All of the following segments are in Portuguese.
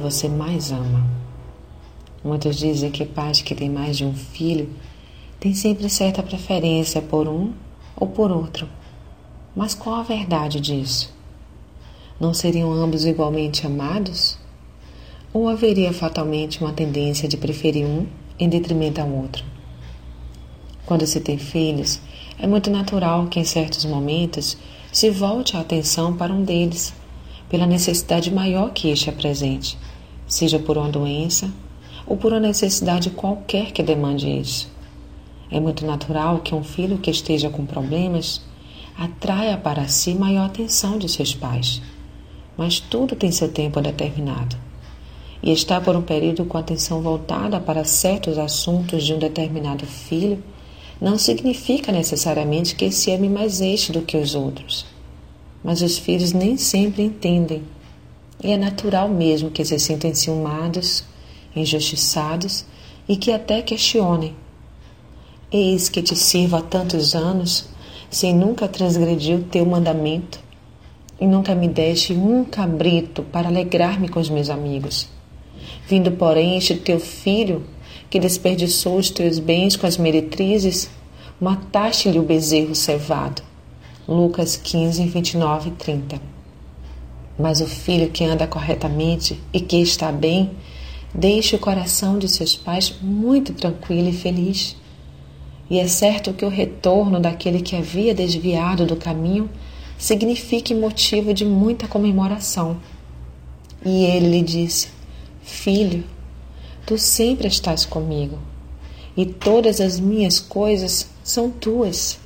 você mais ama. Muitos dizem que pais que têm mais de um filho têm sempre certa preferência por um ou por outro. Mas qual a verdade disso? Não seriam ambos igualmente amados? Ou haveria fatalmente uma tendência de preferir um em detrimento ao outro? Quando se tem filhos, é muito natural que em certos momentos se volte a atenção para um deles, pela necessidade maior que este apresente, seja por uma doença ou por uma necessidade qualquer que demande isso. É muito natural que um filho que esteja com problemas atraia para si maior atenção de seus pais. Mas tudo tem seu tempo determinado. E estar por um período com atenção voltada para certos assuntos de um determinado filho não significa necessariamente que se ame mais este do que os outros. Mas os filhos nem sempre entendem. E é natural mesmo que se sintam enciumados, injustiçados e que até questionem. Eis que te sirvo há tantos anos, sem nunca transgredir o teu mandamento, e nunca me deste um cabrito para alegrar-me com os meus amigos. Vindo, porém, este teu filho, que desperdiçou os teus bens com as meretrizes, mataste-lhe o bezerro cevado. Lucas 15, 29 e 30. Mas o filho que anda corretamente e que está bem, deixa o coração de seus pais muito tranquilo e feliz. E é certo que o retorno daquele que havia desviado do caminho signifique motivo de muita comemoração. E ele lhe disse: Filho, Tu sempre estás comigo, e todas as minhas coisas são tuas.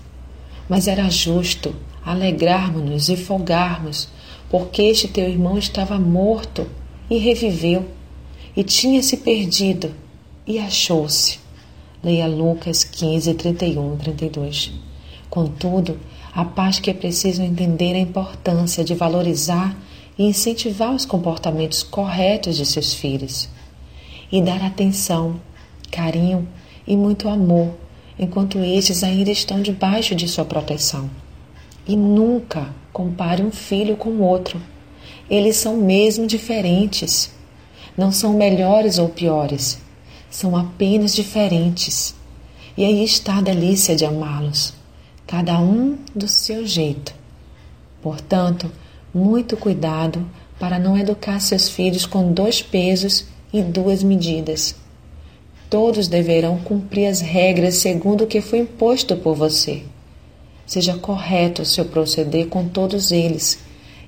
Mas era justo alegrarmos-nos e folgarmos, porque este teu irmão estava morto e reviveu, e tinha se perdido e achou-se. Leia Lucas 15, 31 e 32. Contudo, a paz que é preciso entender a importância de valorizar e incentivar os comportamentos corretos de seus filhos e dar atenção, carinho e muito amor enquanto estes ainda estão debaixo de sua proteção. E nunca compare um filho com outro. Eles são mesmo diferentes. Não são melhores ou piores, são apenas diferentes. E aí está a delícia de amá-los, cada um do seu jeito. Portanto, muito cuidado para não educar seus filhos com dois pesos e duas medidas. Todos deverão cumprir as regras segundo o que foi imposto por você. Seja correto o seu proceder com todos eles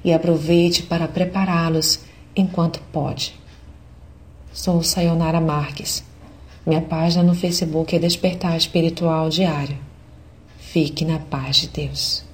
e aproveite para prepará-los enquanto pode. Sou Sayonara Marques. Minha página no Facebook é Despertar Espiritual Diário. Fique na paz de Deus.